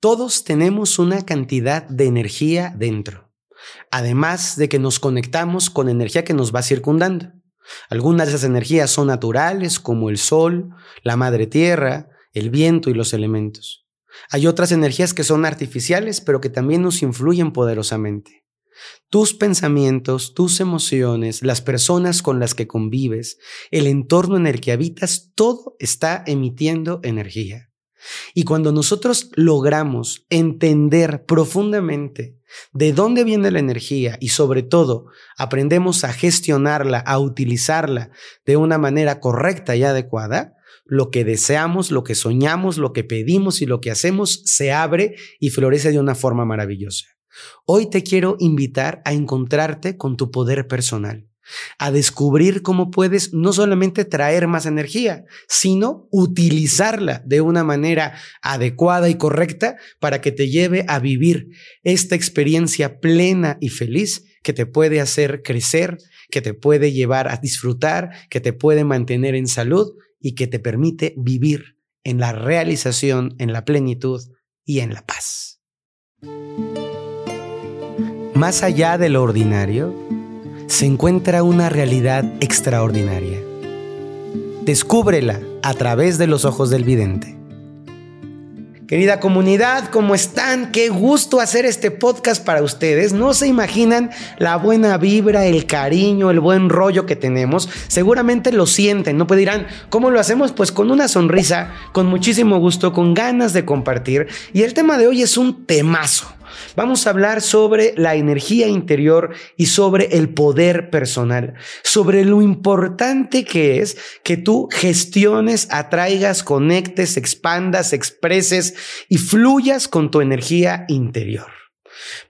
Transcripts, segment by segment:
Todos tenemos una cantidad de energía dentro, además de que nos conectamos con energía que nos va circundando. Algunas de esas energías son naturales, como el sol, la madre tierra, el viento y los elementos. Hay otras energías que son artificiales, pero que también nos influyen poderosamente. Tus pensamientos, tus emociones, las personas con las que convives, el entorno en el que habitas, todo está emitiendo energía. Y cuando nosotros logramos entender profundamente de dónde viene la energía y sobre todo aprendemos a gestionarla, a utilizarla de una manera correcta y adecuada, lo que deseamos, lo que soñamos, lo que pedimos y lo que hacemos se abre y florece de una forma maravillosa. Hoy te quiero invitar a encontrarte con tu poder personal a descubrir cómo puedes no solamente traer más energía, sino utilizarla de una manera adecuada y correcta para que te lleve a vivir esta experiencia plena y feliz que te puede hacer crecer, que te puede llevar a disfrutar, que te puede mantener en salud y que te permite vivir en la realización, en la plenitud y en la paz. Más allá de lo ordinario, se encuentra una realidad extraordinaria. Descúbrela a través de los ojos del vidente. Querida comunidad, ¿cómo están? Qué gusto hacer este podcast para ustedes. No se imaginan la buena vibra, el cariño, el buen rollo que tenemos. Seguramente lo sienten, ¿no? Pues dirán, ¿cómo lo hacemos? Pues con una sonrisa, con muchísimo gusto, con ganas de compartir. Y el tema de hoy es un temazo. Vamos a hablar sobre la energía interior y sobre el poder personal, sobre lo importante que es que tú gestiones, atraigas, conectes, expandas, expreses y fluyas con tu energía interior.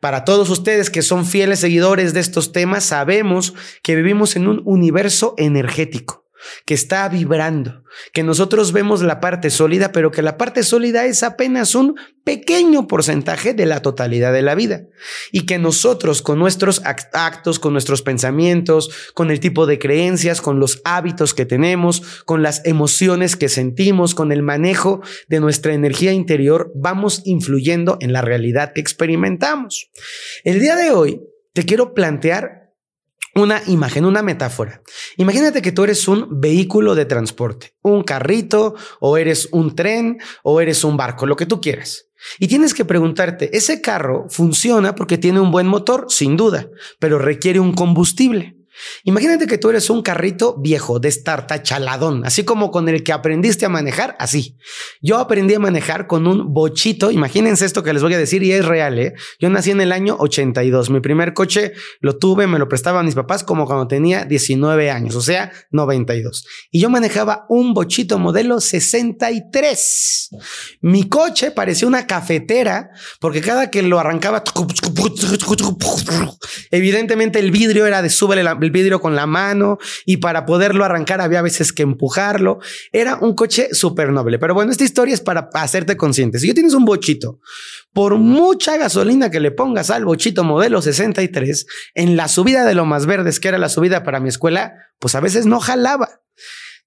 Para todos ustedes que son fieles seguidores de estos temas, sabemos que vivimos en un universo energético que está vibrando, que nosotros vemos la parte sólida, pero que la parte sólida es apenas un pequeño porcentaje de la totalidad de la vida. Y que nosotros con nuestros actos, con nuestros pensamientos, con el tipo de creencias, con los hábitos que tenemos, con las emociones que sentimos, con el manejo de nuestra energía interior, vamos influyendo en la realidad que experimentamos. El día de hoy te quiero plantear una imagen, una metáfora. Imagínate que tú eres un vehículo de transporte, un carrito, o eres un tren, o eres un barco, lo que tú quieras. Y tienes que preguntarte, ¿ese carro funciona porque tiene un buen motor? Sin duda, pero requiere un combustible. Imagínate que tú eres un carrito viejo de starta chaladón, así como con el que aprendiste a manejar, así. Yo aprendí a manejar con un bochito, imagínense esto que les voy a decir y es real, ¿eh? Yo nací en el año 82, mi primer coche lo tuve, me lo prestaban mis papás como cuando tenía 19 años, o sea, 92. Y yo manejaba un bochito modelo 63. Mi coche parecía una cafetera porque cada que lo arrancaba, evidentemente el vidrio era de súbele la el vidrio con la mano y para poderlo arrancar había veces que empujarlo. Era un coche súper noble. Pero bueno, esta historia es para hacerte consciente. Si yo tienes un bochito, por mucha gasolina que le pongas al bochito modelo 63, en la subida de lo más verdes, que era la subida para mi escuela, pues a veces no jalaba.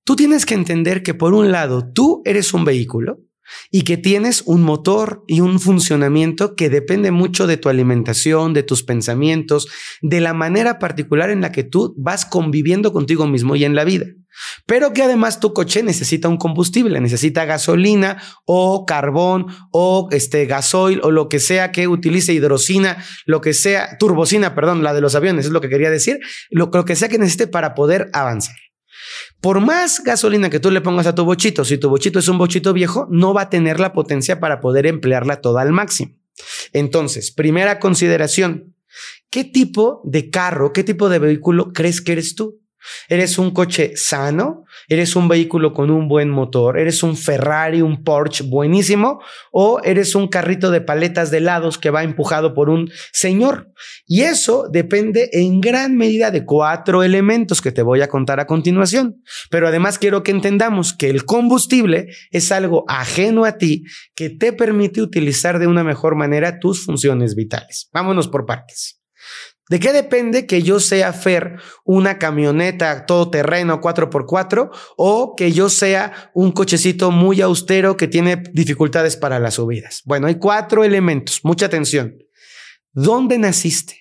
Tú tienes que entender que por un lado tú eres un vehículo y que tienes un motor y un funcionamiento que depende mucho de tu alimentación, de tus pensamientos, de la manera particular en la que tú vas conviviendo contigo mismo y en la vida. Pero que además tu coche necesita un combustible, necesita gasolina o carbón o este gasoil o lo que sea que utilice hidrocina, lo que sea, turbocina, perdón, la de los aviones es lo que quería decir, lo, lo que sea que necesite para poder avanzar. Por más gasolina que tú le pongas a tu bochito, si tu bochito es un bochito viejo, no va a tener la potencia para poder emplearla toda al máximo. Entonces, primera consideración, ¿qué tipo de carro, qué tipo de vehículo crees que eres tú? ¿Eres un coche sano? ¿Eres un vehículo con un buen motor? ¿Eres un Ferrari, un Porsche buenísimo? ¿O eres un carrito de paletas de helados que va empujado por un señor? Y eso depende en gran medida de cuatro elementos que te voy a contar a continuación. Pero además quiero que entendamos que el combustible es algo ajeno a ti que te permite utilizar de una mejor manera tus funciones vitales. Vámonos por partes. ¿De qué depende que yo sea Fer una camioneta todoterreno 4x4 o que yo sea un cochecito muy austero que tiene dificultades para las subidas? Bueno, hay cuatro elementos. Mucha atención. ¿Dónde naciste?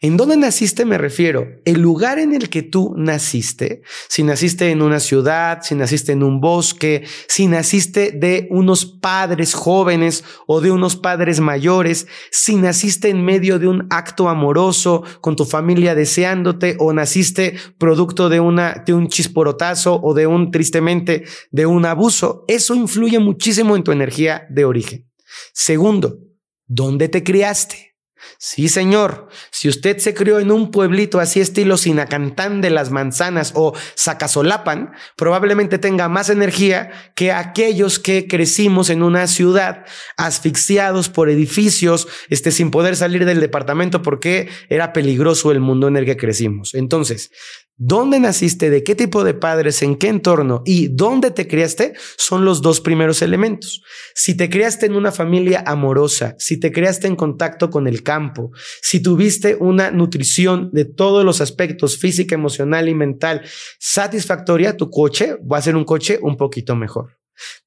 ¿En dónde naciste me refiero? El lugar en el que tú naciste, si naciste en una ciudad, si naciste en un bosque, si naciste de unos padres jóvenes o de unos padres mayores, si naciste en medio de un acto amoroso con tu familia deseándote o naciste producto de una de un chisporotazo o de un tristemente de un abuso, eso influye muchísimo en tu energía de origen. Segundo, ¿dónde te criaste? Sí, señor. Si usted se crió en un pueblito así estilo Sinacantán de las Manzanas o Zacazolapan, probablemente tenga más energía que aquellos que crecimos en una ciudad asfixiados por edificios, este, sin poder salir del departamento porque era peligroso el mundo en el que crecimos. Entonces, dónde naciste, de qué tipo de padres, en qué entorno y dónde te criaste son los dos primeros elementos. Si te criaste en una familia amorosa, si te criaste en contacto con el campo, si tuviste una nutrición de todos los aspectos, física, emocional y mental, satisfactoria, tu coche va a ser un coche un poquito mejor.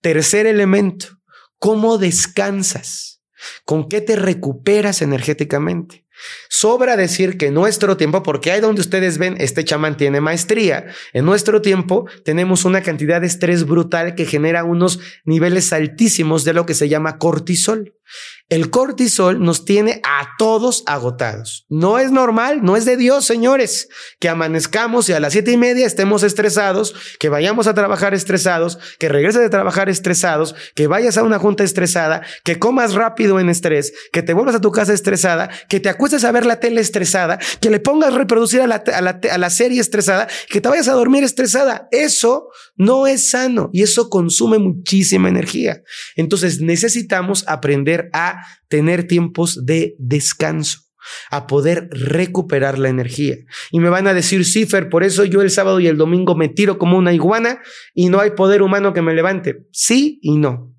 Tercer elemento, ¿cómo descansas? ¿Con qué te recuperas energéticamente? Sobra decir que nuestro tiempo, porque ahí donde ustedes ven, este chamán tiene maestría. En nuestro tiempo tenemos una cantidad de estrés brutal que genera unos niveles altísimos de lo que se llama cortisol. El cortisol nos tiene a todos agotados. No es normal, no es de Dios, señores, que amanezcamos y a las siete y media estemos estresados, que vayamos a trabajar estresados, que regreses de trabajar estresados, que vayas a una junta estresada, que comas rápido en estrés, que te vuelvas a tu casa estresada, que te acuestes a ver la tele estresada, que le pongas reproducir a la, a la, a la serie estresada, que te vayas a dormir estresada. Eso no es sano y eso consume muchísima energía. Entonces necesitamos aprender a tener tiempos de descanso a poder recuperar la energía. Y me van a decir, Cifer, por eso yo el sábado y el domingo me tiro como una iguana y no hay poder humano que me levante. Sí y no.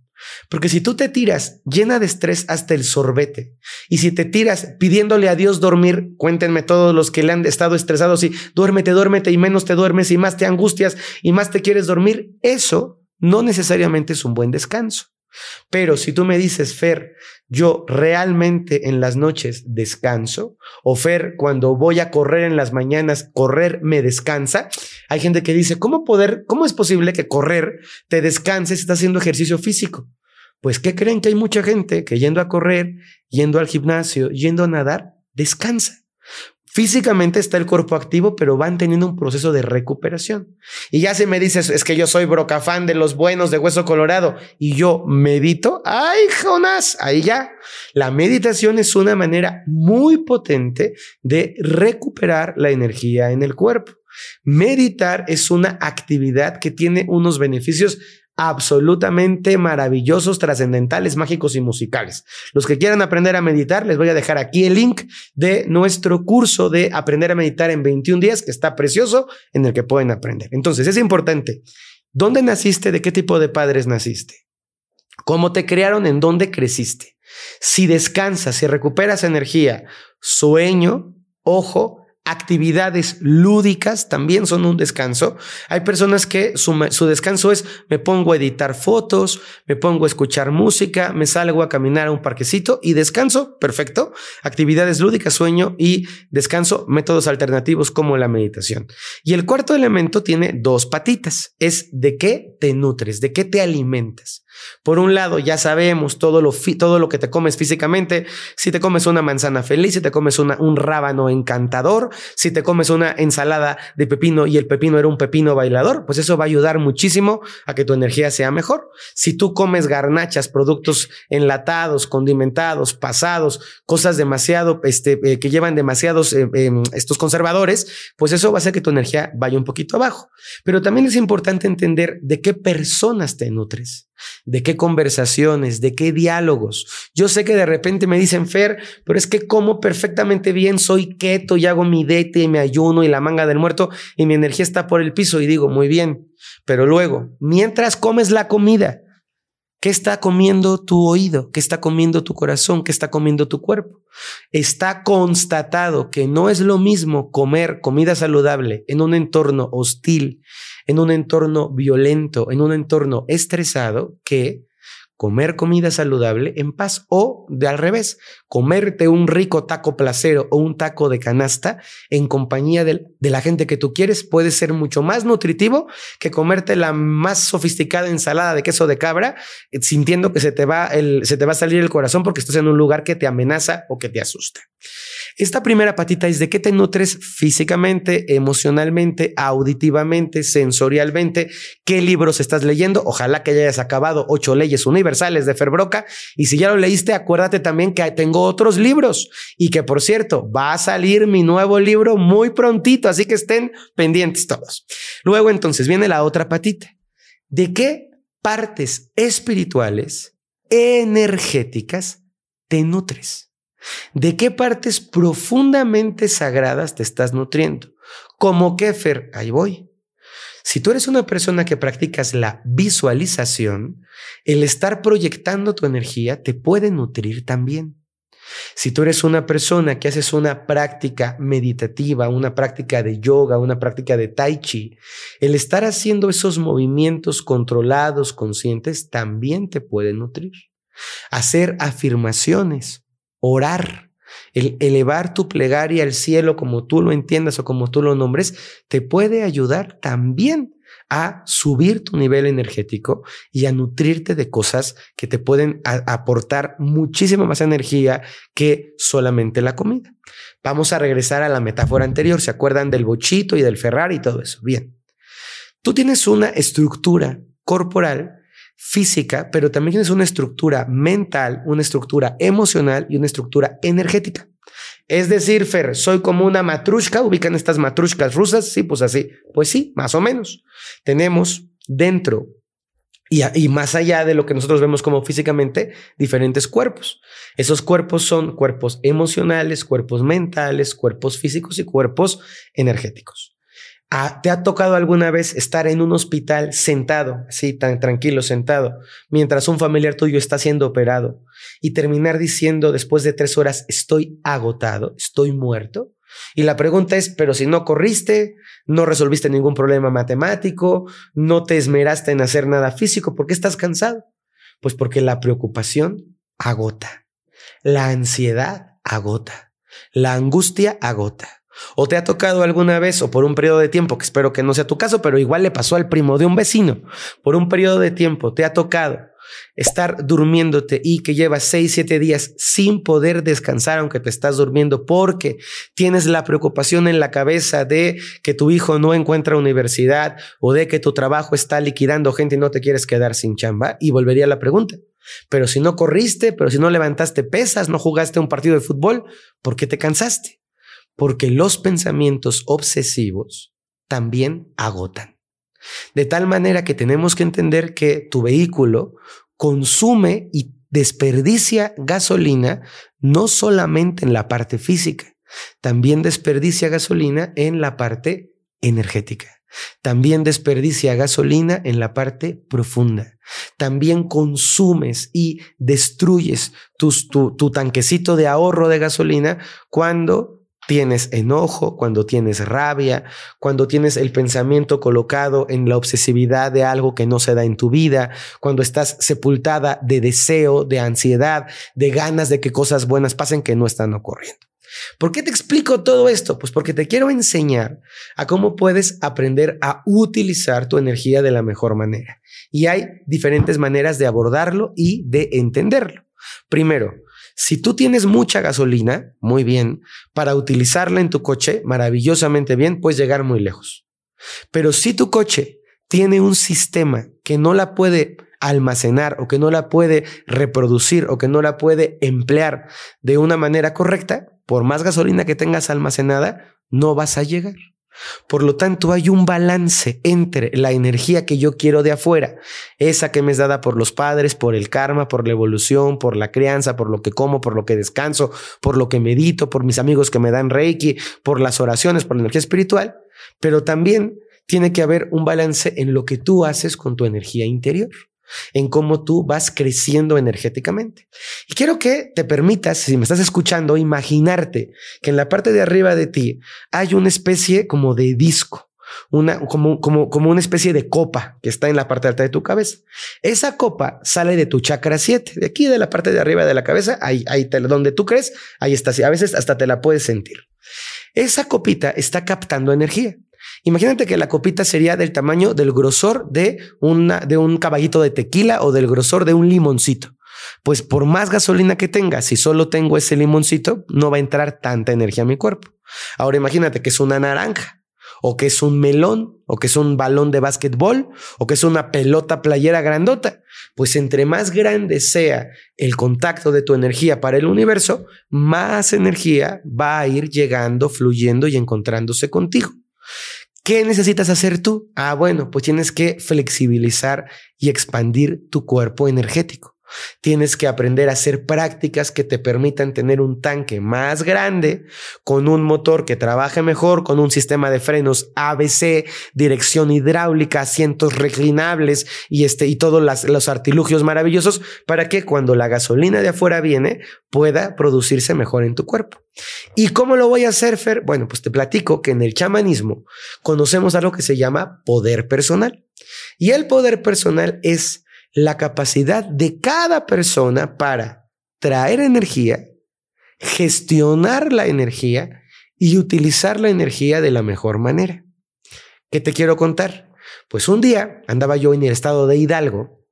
Porque si tú te tiras llena de estrés hasta el sorbete y si te tiras pidiéndole a Dios dormir, cuéntenme todos los que le han estado estresados y duérmete, duérmete y menos te duermes y más te angustias y más te quieres dormir, eso no necesariamente es un buen descanso. Pero si tú me dices, Fer, yo realmente en las noches descanso, o Fer, cuando voy a correr en las mañanas, correr me descansa, hay gente que dice, ¿cómo poder, cómo es posible que correr te descanse si estás haciendo ejercicio físico? Pues, ¿qué creen que hay mucha gente que yendo a correr, yendo al gimnasio, yendo a nadar, descansa? Físicamente está el cuerpo activo, pero van teniendo un proceso de recuperación. Y ya se me dice, es que yo soy brocafán de los buenos de hueso colorado y yo medito. Ay, Jonás, ahí ya. La meditación es una manera muy potente de recuperar la energía en el cuerpo. Meditar es una actividad que tiene unos beneficios absolutamente maravillosos, trascendentales, mágicos y musicales. Los que quieran aprender a meditar, les voy a dejar aquí el link de nuestro curso de aprender a meditar en 21 días, que está precioso, en el que pueden aprender. Entonces, es importante. ¿Dónde naciste? ¿De qué tipo de padres naciste? ¿Cómo te crearon? ¿En dónde creciste? Si descansas, si recuperas energía, sueño, ojo, actividades lúdicas también son un descanso. Hay personas que su, descanso es me pongo a editar fotos, me pongo a escuchar música, me salgo a caminar a un parquecito y descanso, perfecto. Actividades lúdicas, sueño y descanso, métodos alternativos como la meditación. Y el cuarto elemento tiene dos patitas, es de qué te nutres, de qué te alimentas. Por un lado, ya sabemos todo lo, todo lo que te comes físicamente. Si te comes una manzana feliz, si te comes un rábano encantador, si te comes una ensalada de pepino y el pepino era un pepino bailador, pues eso va a ayudar muchísimo a que tu energía sea mejor. Si tú comes garnachas, productos enlatados, condimentados, pasados, cosas demasiado, este, eh, que llevan demasiados eh, em, estos conservadores, pues eso va a hacer que tu energía vaya un poquito abajo. Pero también es importante entender de qué personas te nutres de qué conversaciones, de qué diálogos. Yo sé que de repente me dicen, Fer, pero es que como perfectamente bien, soy keto y hago mi dete y me ayuno y la manga del muerto y mi energía está por el piso y digo, muy bien, pero luego, mientras comes la comida, ¿Qué está comiendo tu oído? ¿Qué está comiendo tu corazón? ¿Qué está comiendo tu cuerpo? Está constatado que no es lo mismo comer comida saludable en un entorno hostil, en un entorno violento, en un entorno estresado, que comer comida saludable en paz o de al revés, comerte un rico taco placero o un taco de canasta en compañía de, la gente que tú quieres puede ser mucho más nutritivo que comerte la más sofisticada ensalada de queso de cabra eh, sintiendo que se te va se te va a salir el corazón porque estás en un lugar que te amenaza o que te asusta. Esta primera patita es de qué te nutres físicamente, emocionalmente, auditivamente, sensorialmente, qué libros estás leyendo. Ojalá que hayas acabado ocho leyes universales de Ferbroca. Y si ya lo leíste, acuérdate también que tengo otros libros y que por cierto, va a salir mi nuevo libro muy prontito, así que estén pendientes todos. Luego entonces viene la otra patita. ¿De qué partes espirituales, energéticas, te nutres? ¿De qué partes profundamente sagradas te estás nutriendo? Como Kefer, ahí voy. Si tú eres una persona que practicas la visualización, el estar proyectando tu energía te puede nutrir también. Si tú eres una persona que haces una práctica meditativa, una práctica de yoga, una práctica de tai chi, el estar haciendo esos movimientos controlados, conscientes, también te puede nutrir. Hacer afirmaciones, orar, el elevar tu plegaria al cielo como tú lo entiendas o como tú lo nombres, te puede ayudar también a subir tu nivel energético y a nutrirte de cosas que te pueden aportar muchísima más energía que solamente la comida. Vamos a regresar a la metáfora anterior. ¿Se acuerdan del bochito y del Ferrari y todo eso? Bien. Tú tienes una estructura corporal física, pero también tienes una estructura mental, una estructura emocional y una estructura energética. Es decir, Fer, soy como una matrushka, ubican estas matrushkas rusas, sí, pues así, pues sí, más o menos. Tenemos dentro y, y, más allá de lo que nosotros vemos como físicamente, diferentes cuerpos. Esos cuerpos son cuerpos emocionales, cuerpos mentales, cuerpos físicos y cuerpos energéticos. ¿Te ha tocado alguna vez estar en un hospital sentado, así tan tranquilo, sentado, mientras un familiar tuyo está siendo operado y terminar diciendo después de tres horas, estoy agotado, estoy muerto? Y la pregunta es, pero si no corriste, no resolviste ningún problema matemático, no te esmeraste en hacer nada físico, ¿por qué estás cansado? Pues porque la preocupación agota, la ansiedad agota, la angustia agota. ¿O te ha tocado alguna vez o por un periodo de tiempo, que espero que no sea tu caso, pero igual le pasó al primo de un vecino, por un periodo de tiempo te ha tocado estar durmiéndote y que llevas seis, siete días sin poder descansar aunque te estás durmiendo porque tienes la preocupación en la cabeza de que tu hijo no encuentra universidad o de que tu trabajo está liquidando gente y no te quieres quedar sin chamba? Y volvería la pregunta. Pero si no corriste, pero si no levantaste pesas, no jugaste un partido de fútbol, ¿por qué te cansaste? Porque los pensamientos obsesivos también agotan. De tal manera que tenemos que entender que tu vehículo consume y desperdicia gasolina no solamente en la parte física, también desperdicia gasolina en la parte energética. También desperdicia gasolina en la parte profunda. También consumes y destruyes tu, tanquecito de ahorro de gasolina cuando tienes enojo, cuando tienes rabia, cuando tienes el pensamiento colocado en la obsesividad de algo que no se da en tu vida, cuando estás sepultada de deseo, de ansiedad, de ganas de que cosas buenas pasen que no están ocurriendo. ¿Por qué te explico todo esto? Pues porque te quiero enseñar a cómo puedes aprender a utilizar tu energía de la mejor manera. Y hay diferentes maneras de abordarlo y de entenderlo. Primero, si tú tienes mucha gasolina, muy bien, para utilizarla en tu coche, maravillosamente bien, puedes llegar muy lejos. Pero si tu coche tiene un sistema que no la puede almacenar o que no la puede reproducir o que no la puede emplear de una manera correcta, por más gasolina que tengas almacenada, no vas a llegar. Por lo tanto, hay un balance entre la energía que yo quiero de afuera, esa que me es dada por los padres, por el karma, por la evolución, por la crianza, por lo que como, por lo que descanso, por lo que medito, por mis amigos que me dan reiki, por las oraciones, por la energía espiritual, pero también tiene que haber un balance en lo que tú haces con tu energía interior. En cómo tú vas creciendo energéticamente. Y quiero que te permitas, si me estás escuchando, imaginarte que en la parte de arriba de ti hay una especie como de disco. Una, como, como, como una especie de copa que está en la parte alta de tu cabeza. Esa copa sale de tu chakra 7, de aquí de la parte de arriba de la cabeza, ahí, ahí donde tú crees, ahí está. A veces hasta te la puedes sentir. Esa copita está captando energía. Imagínate que la copita sería del tamaño del grosor de, una, de un caballito de tequila o del grosor de un limoncito. Pues por más gasolina que tenga, si solo tengo ese limoncito, no va a entrar tanta energía a mi cuerpo. Ahora imagínate que es una naranja, o que es un melón, o que es un balón de básquetbol, o que es una pelota playera grandota. Pues entre más grande sea el contacto de tu energía para el universo, más energía va a ir llegando, fluyendo y encontrándose contigo. ¿Qué necesitas hacer tú? Ah, bueno, pues tienes que flexibilizar y expandir tu cuerpo energético. Tienes que aprender a hacer prácticas que te permitan tener un tanque más grande, con un motor que trabaje mejor, con un sistema de frenos ABC, dirección hidráulica, asientos reclinables y, este, y todos los artilugios maravillosos para que cuando la gasolina de afuera viene pueda producirse mejor en tu cuerpo. ¿Y cómo lo voy a hacer, Fer? Bueno, pues te platico que en el chamanismo conocemos algo que se llama poder personal. Y el poder personal es la capacidad de cada persona para traer energía, gestionar la energía y utilizar la energía de la mejor manera. ¿Qué te quiero contar? Pues un día andaba yo en el estado de Hidalgo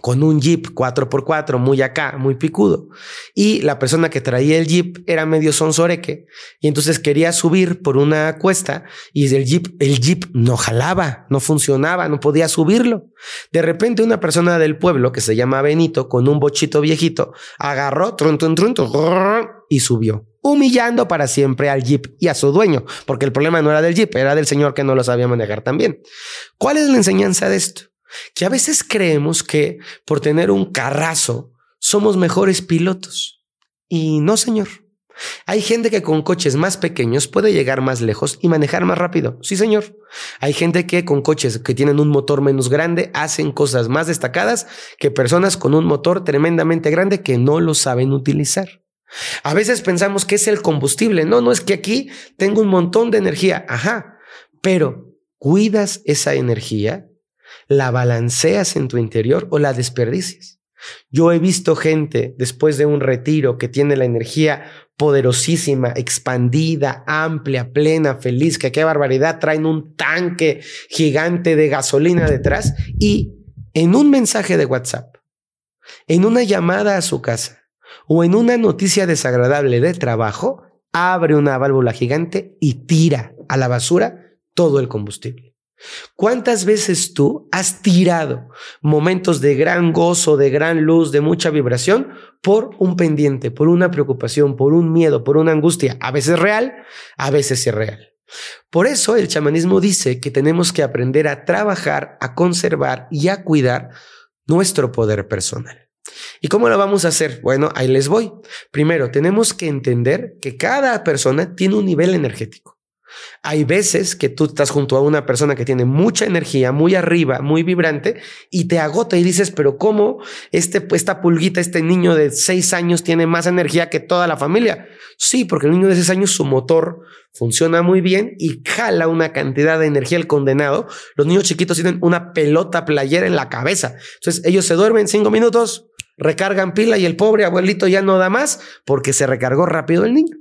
con un jeep 4x4 muy acá, muy picudo. Y la persona que traía el jeep era medio sonsoreque y entonces quería subir por una cuesta y el jeep, el jeep no jalaba, no funcionaba, no podía subirlo. De repente una persona del pueblo que se llama Benito con un bochito viejito agarró trun, trun, trun, y subió humillando para siempre al Jeep y a su dueño, porque el problema no era del Jeep, era del señor que no lo sabía manejar también. ¿Cuál es la enseñanza de esto? Que a veces creemos que por tener un carrazo somos mejores pilotos. Y no, señor. Hay gente que con coches más pequeños puede llegar más lejos y manejar más rápido. Sí, señor. Hay gente que con coches que tienen un motor menos grande hacen cosas más destacadas que personas con un motor tremendamente grande que no lo saben utilizar. A veces pensamos que es el combustible. No, no es que aquí tengo un montón de energía. Ajá. Pero cuidas esa energía la balanceas en tu interior o la desperdicias. Yo he visto gente después de un retiro que tiene la energía poderosísima, expandida, amplia, plena, feliz, que qué barbaridad, traen un tanque gigante de gasolina detrás y en un mensaje de WhatsApp, en una llamada a su casa o en una noticia desagradable de trabajo, abre una válvula gigante y tira a la basura todo el combustible. ¿Cuántas veces tú has tirado momentos de gran gozo, de gran luz, de mucha vibración por un pendiente, por una preocupación, por un miedo, por una angustia, a veces real, a veces irreal? Por eso el chamanismo dice que tenemos que aprender a trabajar, a conservar y a cuidar nuestro poder personal. ¿Y cómo lo vamos a hacer? Bueno, ahí les voy. Primero, tenemos que entender que cada persona tiene un nivel energético. Hay veces que tú estás junto a una persona que tiene mucha energía, muy arriba, muy vibrante, y te agota y dices, pero ¿cómo este, esta pulguita, este niño de seis años tiene más energía que toda la familia? Sí, porque el niño de seis años, su motor funciona muy bien y jala una cantidad de energía el condenado. Los niños chiquitos tienen una pelota playera en la cabeza. Entonces ellos se duermen cinco minutos, recargan pila y el pobre abuelito ya no da más porque se recargó rápido el niño.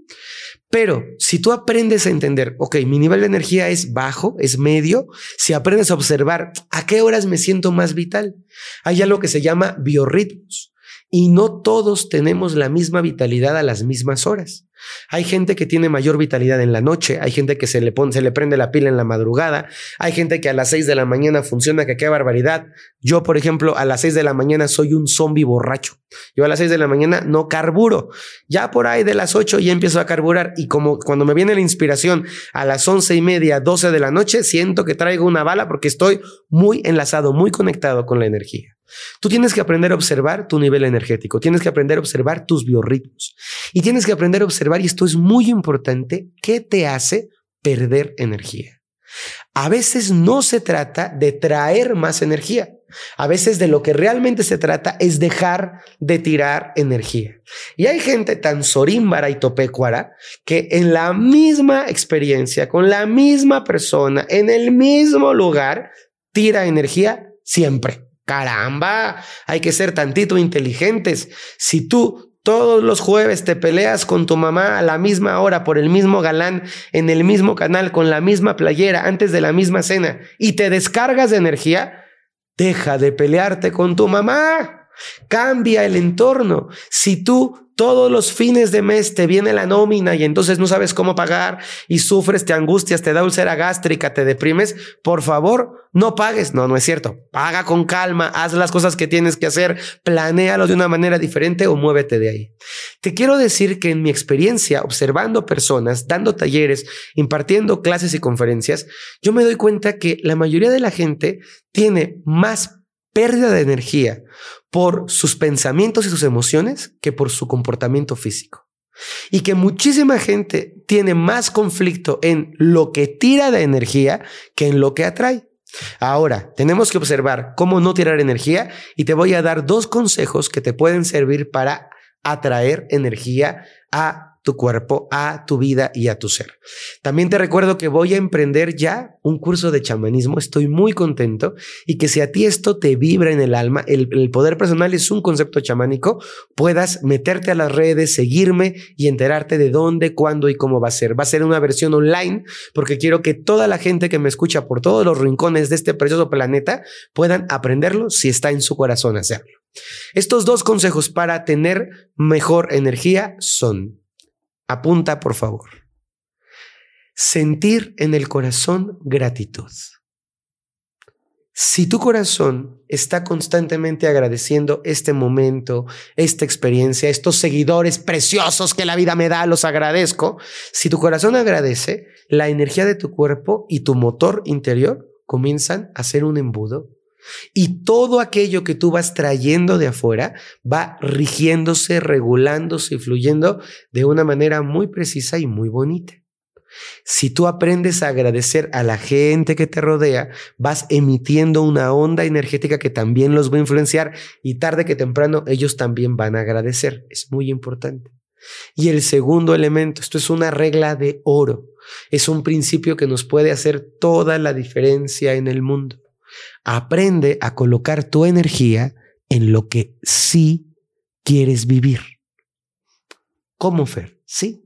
Pero si tú aprendes a entender, ok, mi nivel de energía es bajo, es medio, si aprendes a observar a qué horas me siento más vital, hay algo que se llama biorritmos y no todos tenemos la misma vitalidad a las mismas horas. Hay gente que tiene mayor vitalidad en la noche, hay gente que se le, pone, se le prende la pila en la madrugada, hay gente que a las 6 de la mañana funciona, que qué barbaridad. Yo, por ejemplo, a las 6 de la mañana soy un zombie borracho. Yo a las 6 de la mañana no carburo. Ya por ahí de las 8 ya empiezo a carburar y como cuando me viene la inspiración a las once y media, 12 de la noche, siento que traigo una bala porque estoy muy enlazado, muy conectado con la energía. Tú tienes que aprender a observar tu nivel energético, tienes que aprender a observar tus biorritmos y tienes que aprender a observar, y esto es muy importante, qué te hace perder energía. A veces no se trata de traer más energía. A veces de lo que realmente se trata es dejar de tirar energía. Y hay gente tan sorímbara y topécuara que en la misma experiencia, con la misma persona, en el mismo lugar, tira energía siempre. Caramba, hay que ser tantito inteligentes. Si tú todos los jueves te peleas con tu mamá a la misma hora por el mismo galán, en el mismo canal, con la misma playera, antes de la misma cena, y te descargas de energía, deja de pelearte con tu mamá. Cambia el entorno. Si tú todos los fines de mes te viene la nómina y entonces no sabes cómo pagar y sufres, te angustias, te da úlcera gástrica, te deprimes, por favor, no pagues. No, no es cierto. Paga con calma, haz las cosas que tienes que hacer, planéalo de una manera diferente o muévete de ahí. Te quiero decir que en mi experiencia observando personas, dando talleres, impartiendo clases y conferencias, yo me doy cuenta que la mayoría de la gente tiene más pérdida de energía por sus pensamientos y sus emociones que por su comportamiento físico. Y que muchísima gente tiene más conflicto en lo que tira de energía que en lo que atrae. Ahora, tenemos que observar cómo no tirar energía y te voy a dar dos consejos que te pueden servir para atraer energía a tu cuerpo, a tu vida y a tu ser. También te recuerdo que voy a emprender ya un curso de chamanismo. Estoy muy contento y que si a ti esto te vibra en el alma, el, poder personal es un concepto chamánico, puedas meterte a las redes, seguirme y enterarte de dónde, cuándo y cómo va a ser. Va a ser una versión online porque quiero que toda la gente que me escucha por todos los rincones de este precioso planeta puedan aprenderlo si está en su corazón hacerlo. Estos dos consejos para tener mejor energía son Apunta, por favor. Sentir en el corazón gratitud. Si tu corazón está constantemente agradeciendo este momento, esta experiencia, estos seguidores preciosos que la vida me da, los agradezco. Si tu corazón agradece, la energía de tu cuerpo y tu motor interior comienzan a ser un embudo y todo aquello que tú vas trayendo de afuera va rigiéndose, regulándose y fluyendo de una manera muy precisa y muy bonita. Si tú aprendes a agradecer a la gente que te rodea, vas emitiendo una onda energética que también los va a influenciar y tarde que temprano ellos también van a agradecer. Es muy importante. Y el segundo elemento, esto es una regla de oro, es un principio que nos puede hacer toda la diferencia en el mundo. Aprende a colocar tu energía en lo que sí quieres vivir. ¿Cómo, Fer? Sí.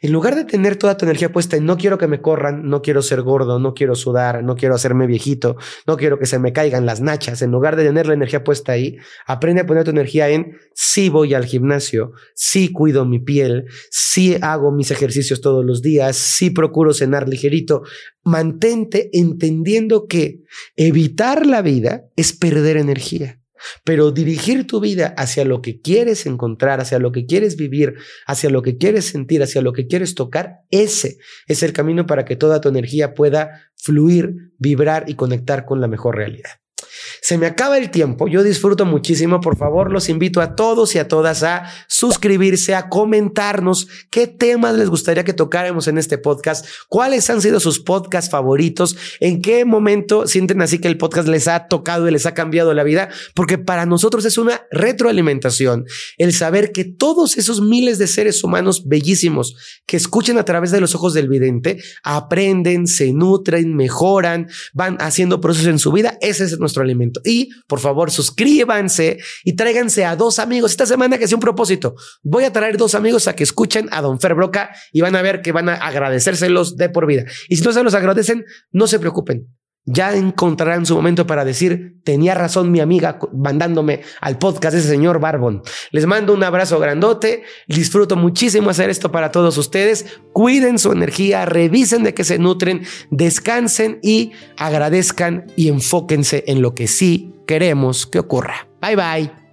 En lugar de tener toda tu energía puesta en no quiero que me corran, no quiero ser gordo, no quiero sudar, no quiero hacerme viejito, no quiero que se me caigan las nachas, en lugar de tener la energía puesta ahí, aprende a poner tu energía en sí voy al gimnasio, sí cuido mi piel, sí hago mis ejercicios todos los días, sí procuro cenar ligerito. Mantente entendiendo que evitar la vida es perder energía. Pero dirigir tu vida hacia lo que quieres encontrar, hacia lo que quieres vivir, hacia lo que quieres sentir, hacia lo que quieres tocar, ese es el camino para que toda tu energía pueda fluir, vibrar y conectar con la mejor realidad. Se me acaba el tiempo, yo disfruto muchísimo, por favor los invito a todos y a todas a suscribirse, a comentarnos qué temas les gustaría que tocáramos en este podcast, cuáles han sido sus podcasts favoritos, en qué momento sienten así que el podcast les ha tocado y les ha cambiado la vida, porque para nosotros es una retroalimentación el saber que todos esos miles de seres humanos bellísimos que escuchan a través de los ojos del vidente, aprenden, se nutren, mejoran, van haciendo procesos en su vida, ese es nuestro alimento. Y por favor, suscríbanse y tráiganse a dos amigos. Esta semana que sea un propósito. Voy a traer dos amigos a que escuchen a Don Fer Broca y van a ver que van a agradecérselos de por vida. Y si no se los agradecen, no se preocupen ya encontrarán su momento para decir, tenía razón mi amiga mandándome al podcast de ese señor Barbón. Les mando un abrazo grandote, disfruto muchísimo hacer esto para todos ustedes, cuiden su energía, revisen de qué se nutren, descansen y agradezcan y enfóquense en lo que sí queremos que ocurra. Bye bye.